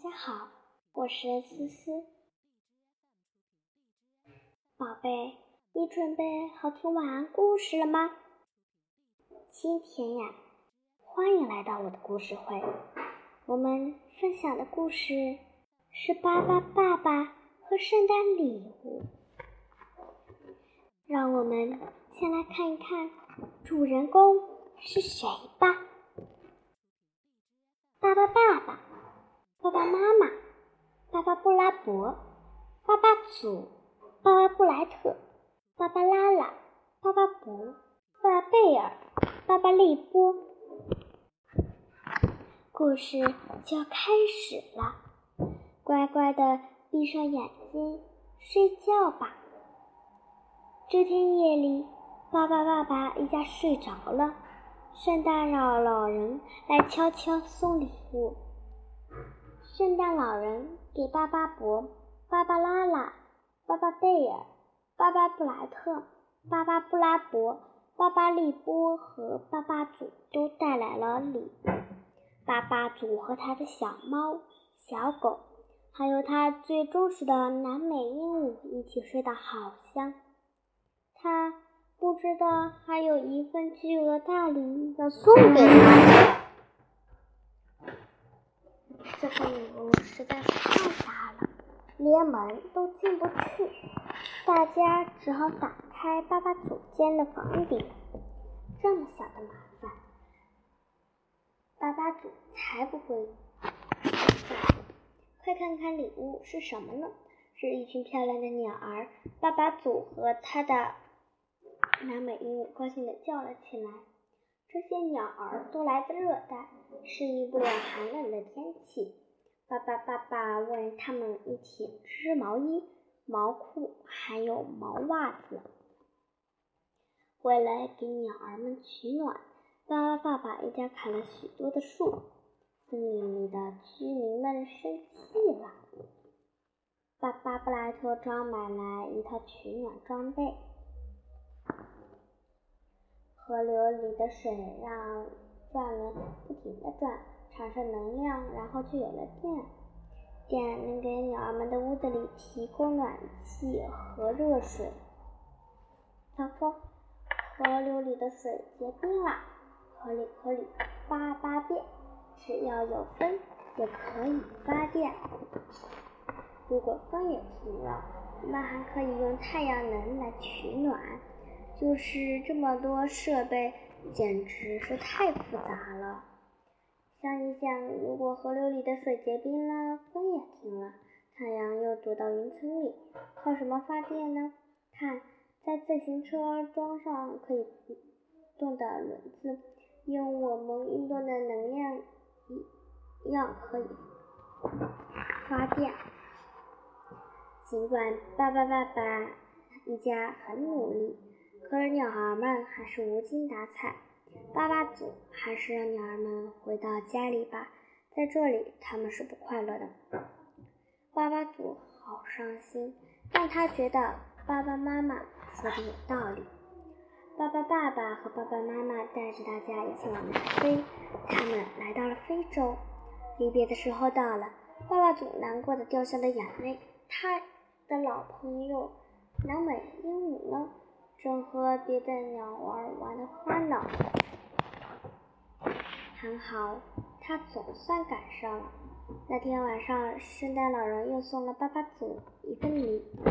大家好，我是思思。宝贝，你准备好听晚安故事了吗？今天呀，欢迎来到我的故事会。我们分享的故事是《巴巴爸爸和圣诞礼物》。让我们先来看一看主人公是谁吧。巴巴爸爸。爸爸妈妈，巴巴布拉伯，巴巴祖，巴巴布莱特，巴巴拉拉，巴巴伯，巴巴贝尔，巴巴利波。故事就要开始了，乖乖的闭上眼睛睡觉吧。这天夜里，巴巴爸爸一家睡着了，圣诞老老人来悄悄送礼物。圣诞老人给巴巴伯、芭芭拉拉、巴巴贝尔、巴巴布莱特、巴巴布拉伯、巴巴利波和巴巴祖都带来了礼物。巴巴祖和他的小猫、小狗，还有他最忠实的南美鹦鹉一起睡得好香。他不知道还有一份巨额大礼要送给他。这份礼物实在是太大了，连门都进不去，大家只好打开爸爸祖间的房顶。这么小的麻烦，爸爸祖才不会快看看礼物是什么呢？是一群漂亮的鸟儿。爸爸祖和他的南美鹦鹉高兴地叫了起来。这些鸟儿都来自热带，适应不了寒冷的天气。爸爸爸爸为他们一起织毛衣、毛裤，还有毛袜子。为了给鸟儿们取暖，巴巴爸爸一家砍了许多的树。森林里的居民们生气了。巴巴布莱特装买来一套取暖装备。河流里的水让转轮不停地转，产生能量，然后就有了电。电能给鸟儿们的屋子里提供暖气和热水。糟糕，河流里的水结冰了，河里河里叭叭变。只要有风，也可以发电。如果风也停了，那还可以用太阳能来取暖。就是这么多设备，简直是太复杂了。想一想，如果河流里的水结冰了，风也停了，太阳又躲到云层里，靠什么发电呢？看，在自行车装上可以动的轮子，用我们运动的能量一样可以发电。尽管爸爸爸爸一家很努力。可是鸟儿们还是无精打采。巴巴祖还是让鸟儿们回到家里吧，在这里他们是不快乐的。巴巴祖好伤心，但他觉得爸爸妈妈说的有道理。爸爸爸爸和爸爸妈妈带着大家一起往南飞，他们来到了非洲。离别的时候到了，爸爸祖难过的掉下了眼泪。他的老朋友南美鹦鹉呢？正和别的鸟儿玩的欢呢。还好，他总算赶上了。那天晚上，圣诞老人又送了巴巴祖一份礼物。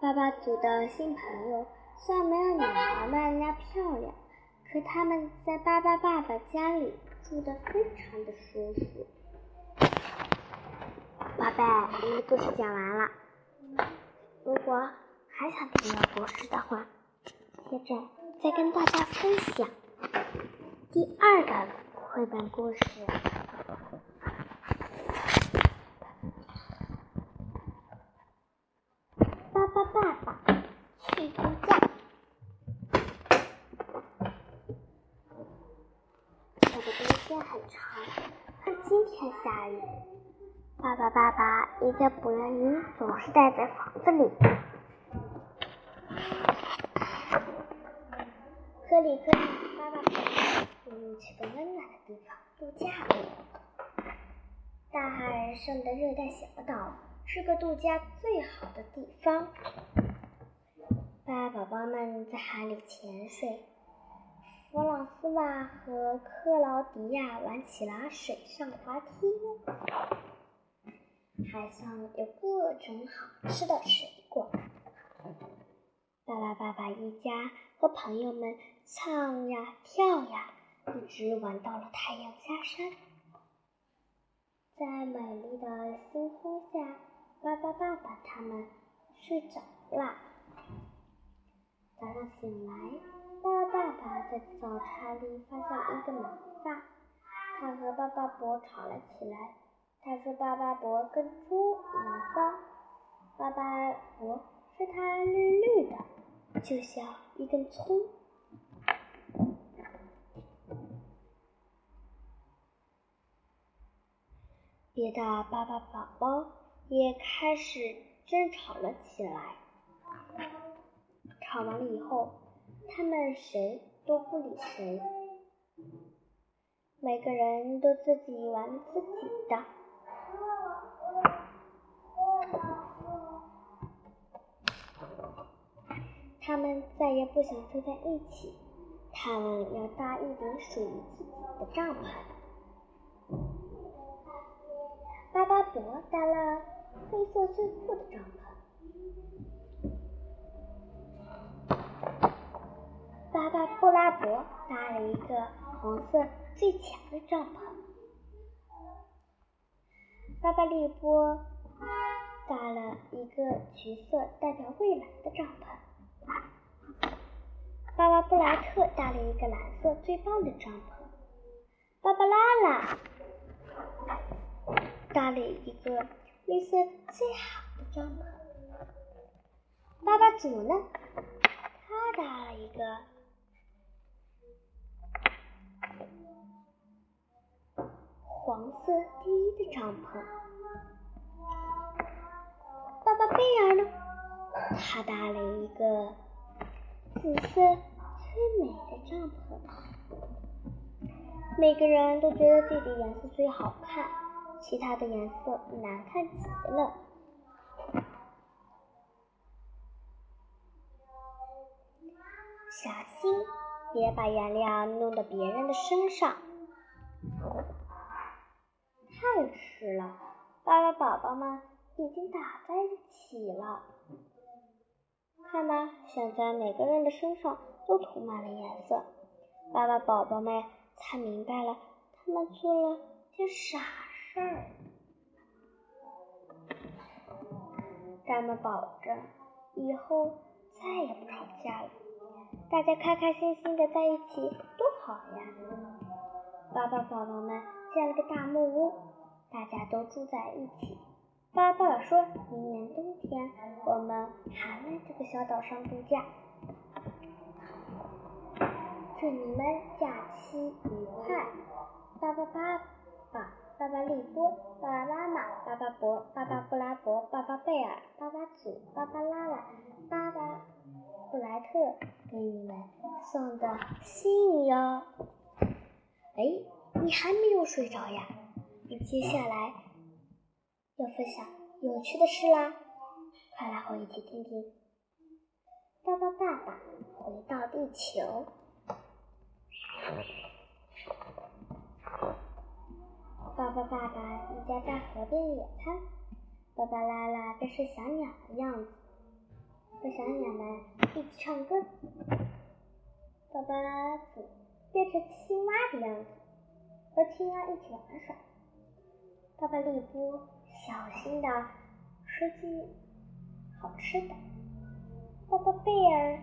巴巴祖的新朋友虽然没有鸟儿们那漂亮，可他们在巴巴爸爸家里住得非常的舒服。宝贝，我的故事讲完了。如果还想听到故事的话，接着再跟大家分享第二个绘本故事《爸爸爸爸去度假》。这个冬天很长，可今天下雨，爸爸爸爸一个不愿意总是待在房子里。克里克里，爸爸我们去个温暖的地方度假。大海上的热带小岛是个度假最好的地方。爸爸宝宝们在海里潜水，弗朗斯瓦和克劳迪亚玩起了水上滑梯。海上有各种好吃的水果。爸爸爸爸一家和朋友们唱呀跳呀，一直玩到了太阳下山。在美丽的星空下，巴巴爸爸他们睡着了。早上醒来，巴巴爸爸在早茶里发现一个毛发，他和巴巴伯吵了起来。他说巴巴伯跟猪一样脏，巴巴伯说他绿绿的，就像一根葱。别的爸爸宝宝也开始争吵了起来。吵完了以后，他们谁都不理谁，每个人都自己玩自己的。他们再也不想住在一起，他们要搭一顶属于自己的帐篷。巴巴伯搭了黑色最酷的帐篷，巴巴布拉伯搭了一个黄色最强的帐篷，巴巴利波搭了一个橘色代表未来的帐篷，巴巴布莱特搭了一个蓝色最棒的帐篷，芭芭拉拉。搭了一个绿色最好的帐篷。爸爸祖呢？他搭了一个黄色第一的帐篷。爸爸贝尔呢？他搭了一个紫色最美的帐篷。每个人都觉得自己颜色最好看。其他的颜色难看极了。小心，别把颜料弄到别人的身上，太迟了。爸爸宝宝们已经打在一起了，看吧，现在每个人的身上都涂满了颜色。爸爸宝宝们才明白了，他们做了件傻。事儿，咱们保证以后再也不吵架了，大家开开心心的在一起多好呀！爸爸宝宝们建了个大木屋，大家都住在一起。爸爸说明年冬天我还来这个小岛上度假，祝你们假期愉快！爸爸爸爸。巴巴利波，爸爸妈妈，巴巴伯，巴巴布拉伯，巴巴贝尔，巴巴祖，巴巴拉拉，巴巴布莱特给你们送的信哟。哎，你还没有睡着呀？你接下来要分享有趣的事啦，快来和我一起听听。巴巴爸爸回到地球。爸爸爸爸一家在河边野餐，巴巴拉拉变成小鸟的样子，和小鸟们一起唱歌。爸爸祖变成青蛙的样子，和青蛙一起玩耍。爸爸利波小心的收集好吃的。爸爸贝尔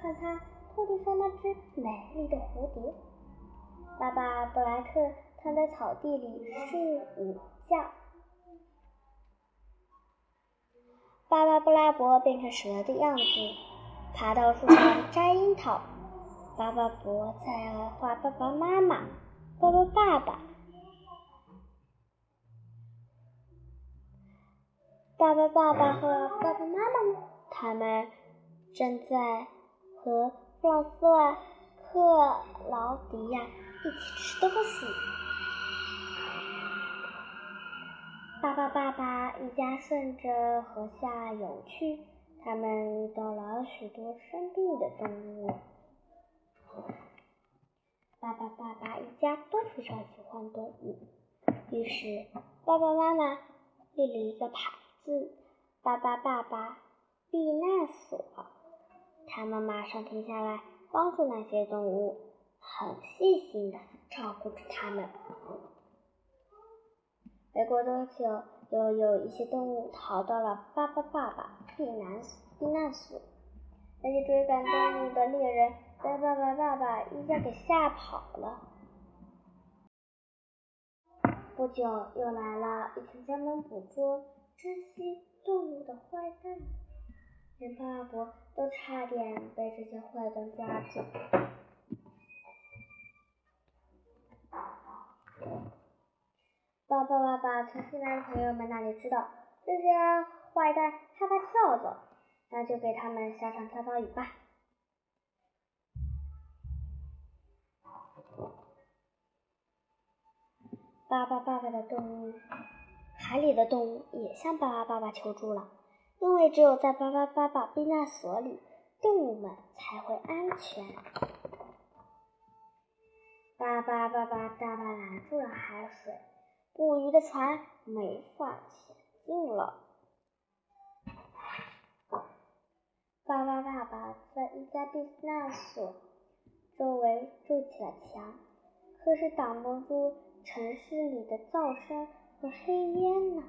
看他头顶上那只美丽的蝴蝶。爸爸布莱特。躺在草地里睡午觉。巴巴布拉伯变成蛇的样子，爬到树上摘樱桃。巴巴伯在画爸爸妈妈、爸爸爸爸。爸爸爸爸和爸爸妈妈呢？他们正在和弗朗斯瓦克劳迪亚一起吃东西。爸爸爸爸一家顺着河下游去，他们遇到了许多生病的动物。爸爸爸爸一家都非常喜欢动物，于是爸爸妈妈立了一个牌子：“爸爸爸爸避难所。”他们马上停下来帮助那些动物，很细心的照顾着它们。没过多久，又有一些动物逃到了巴巴爸爸避难避难所。那些追赶动物的猎人被爸爸爸爸一家给吓跑了。不久，又来了一群专门捕捉、珍稀动物的坏蛋，连巴伯都差点被这些坏蛋抓住。爸爸爸爸从新来的朋友们那里知道，这些坏蛋害怕跳蚤。那就给他们下场跳蚤雨吧。爸爸爸爸的动物，海里的动物也向巴巴爸爸求助了，因为只有在巴巴爸爸避难所里，动物们才会安全。爸爸爸爸大大拦住了海水，捕鱼的船没法前进了。爸爸爸爸在一家避难所周围筑起了墙，可是挡不住城市里的噪声和黑烟呢。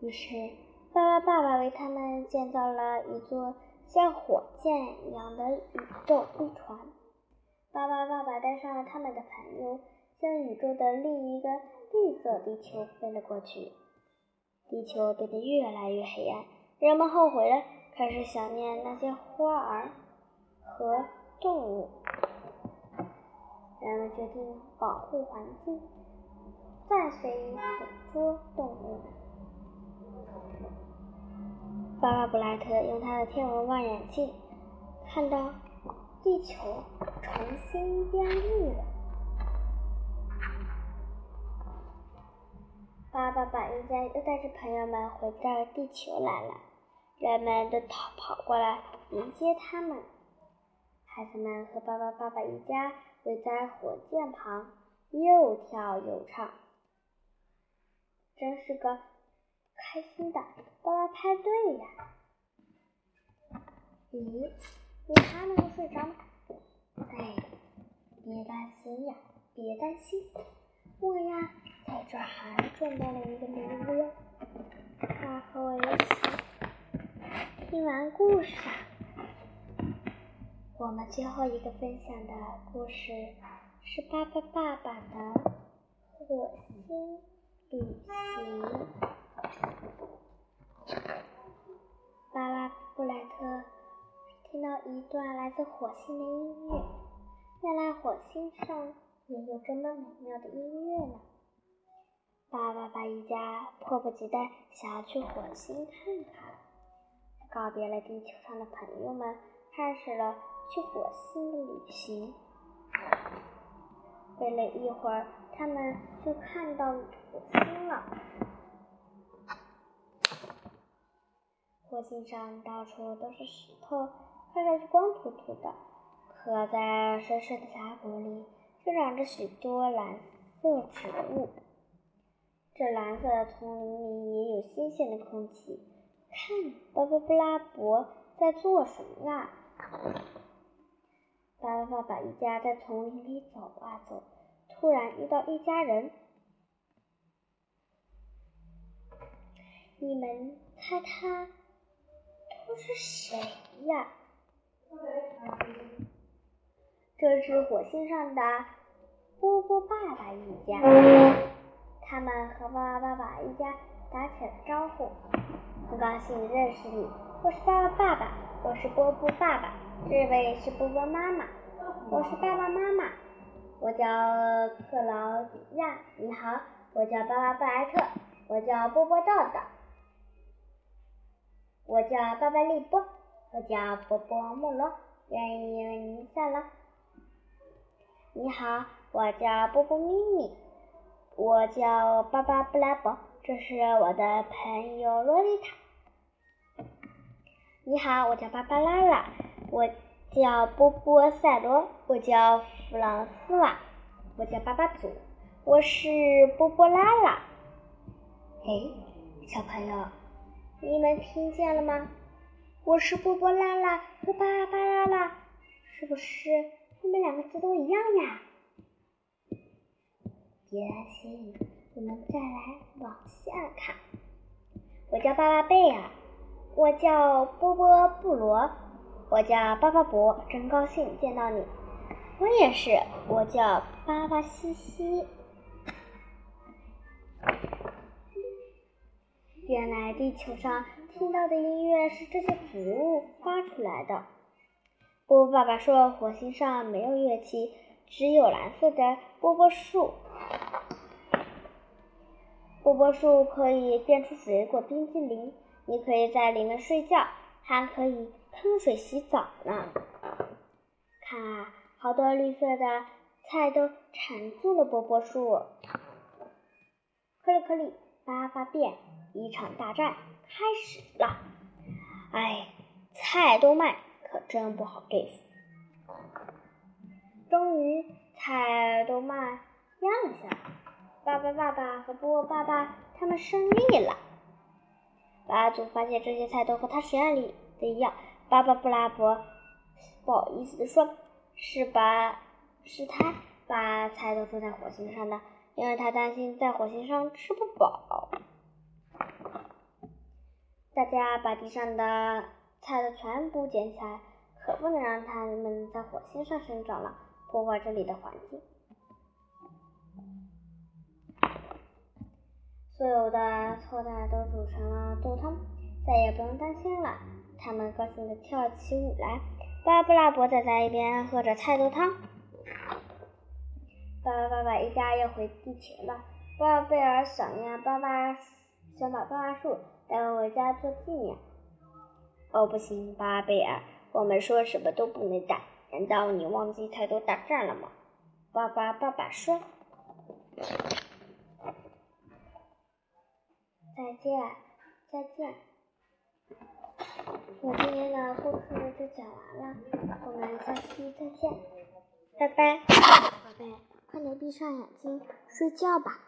于是，爸爸爸爸为他们建造了一座像火箭一样的宇宙飞船。爸爸爸爸带上了他们的朋友，向宇宙的另一个绿色地球飞了过去。地球变得越来越黑暗。人们后悔了，开始想念那些花儿和动物。决定保护环境，再随意捕捉动物。巴巴布莱特用他的天文望远镜看到地球重新变绿了。巴巴把一家又带着朋友们回到地球来了。人们都逃跑过来迎接他们，孩子们和爸爸爸爸一家围在火箭旁，又跳又唱，真是个开心的爸爸派对呀！咦，你还没有睡着吗？哎，别担心呀，别担心，我呀在这还准备了一个礼物，快和我一起。听完故事，我们最后一个分享的故事是爸爸爸爸的火星旅行。巴拉布莱特听到一段来自火星的音乐，原来火星上也有这么美妙的音乐呢。巴爸爸一家迫不及待想要去火星看看。告别了地球上的朋友们，开始了去火星的旅行。飞了一会儿，他们就看到火星了。火星上到处都是石头，看上去光秃秃的。可在深深的峡谷里，却长着许多蓝色植物。这蓝色的丛林里也有新鲜的空气。看，巴巴布拉伯在做什么呀？巴巴爸爸一家在丛林里走啊走，突然遇到一家人。你们猜他都是谁呀？这是火星上的波波爸爸一家。他们和巴巴爸爸一家打起了招呼。很高兴认识你，我是爸爸爸爸，我是波波爸爸，这位是波波妈妈，我是爸爸妈妈，我叫克劳迪亚，你好，我叫巴巴布莱特，我叫波波豆豆，我叫巴巴利波，我叫波波穆罗，愿意为您下了。你好，我叫波波咪咪，我叫巴巴布拉伯，这是我的朋友洛丽塔。你好，我叫芭芭拉拉。我叫波波塞罗。我叫弗朗斯瓦。我叫巴巴祖。我是波波拉拉。哎，小朋友，你们听见了吗？我是波波拉拉和巴巴拉拉，是不是他们两个字都一样呀？别担心，我们再来往下看。我叫巴巴贝尔，我叫波波布罗，我叫巴巴伯，真高兴见到你。我也是，我叫巴巴西西。原来地球上听到的音乐是这些植物发出来的。波波爸爸说，火星上没有乐器，只有蓝色的波波树。波波树可以变出水果冰激凌，你可以在里面睡觉，还可以喷水洗澡呢。看啊，好多绿色的菜都缠住了波波树。颗粒颗粒，发发变，一场大战开始了。哎，菜都卖，可真不好对付。终于，菜都卖压了下来。巴巴爸爸和波波爸爸他们胜利了。巴祖发现这些菜都和他实验里的一样。巴巴布拉伯不好意思地说：“是把是他把菜都种在火星上的，因为他担心在火星上吃不饱。”大家把地上的菜都全部捡起来，可不能让它们在火星上生长了，破坏这里的环境。所有的臭菜都煮成了豆汤，再也不用担心了。他们高兴地跳起舞来。巴布拉伯仔在一边喝着菜豆汤。巴巴爸爸一家要回地球了。巴贝尔想念，巴巴想把巴巴树带回家做纪念。哦，不行，巴贝尔，我们说什么都不能带。难道你忘记太多大战了吗？巴巴爸爸说。再见，再见。我今天的故事就讲完了，我们下期再见，拜拜。宝贝，快点闭上眼睛睡觉吧。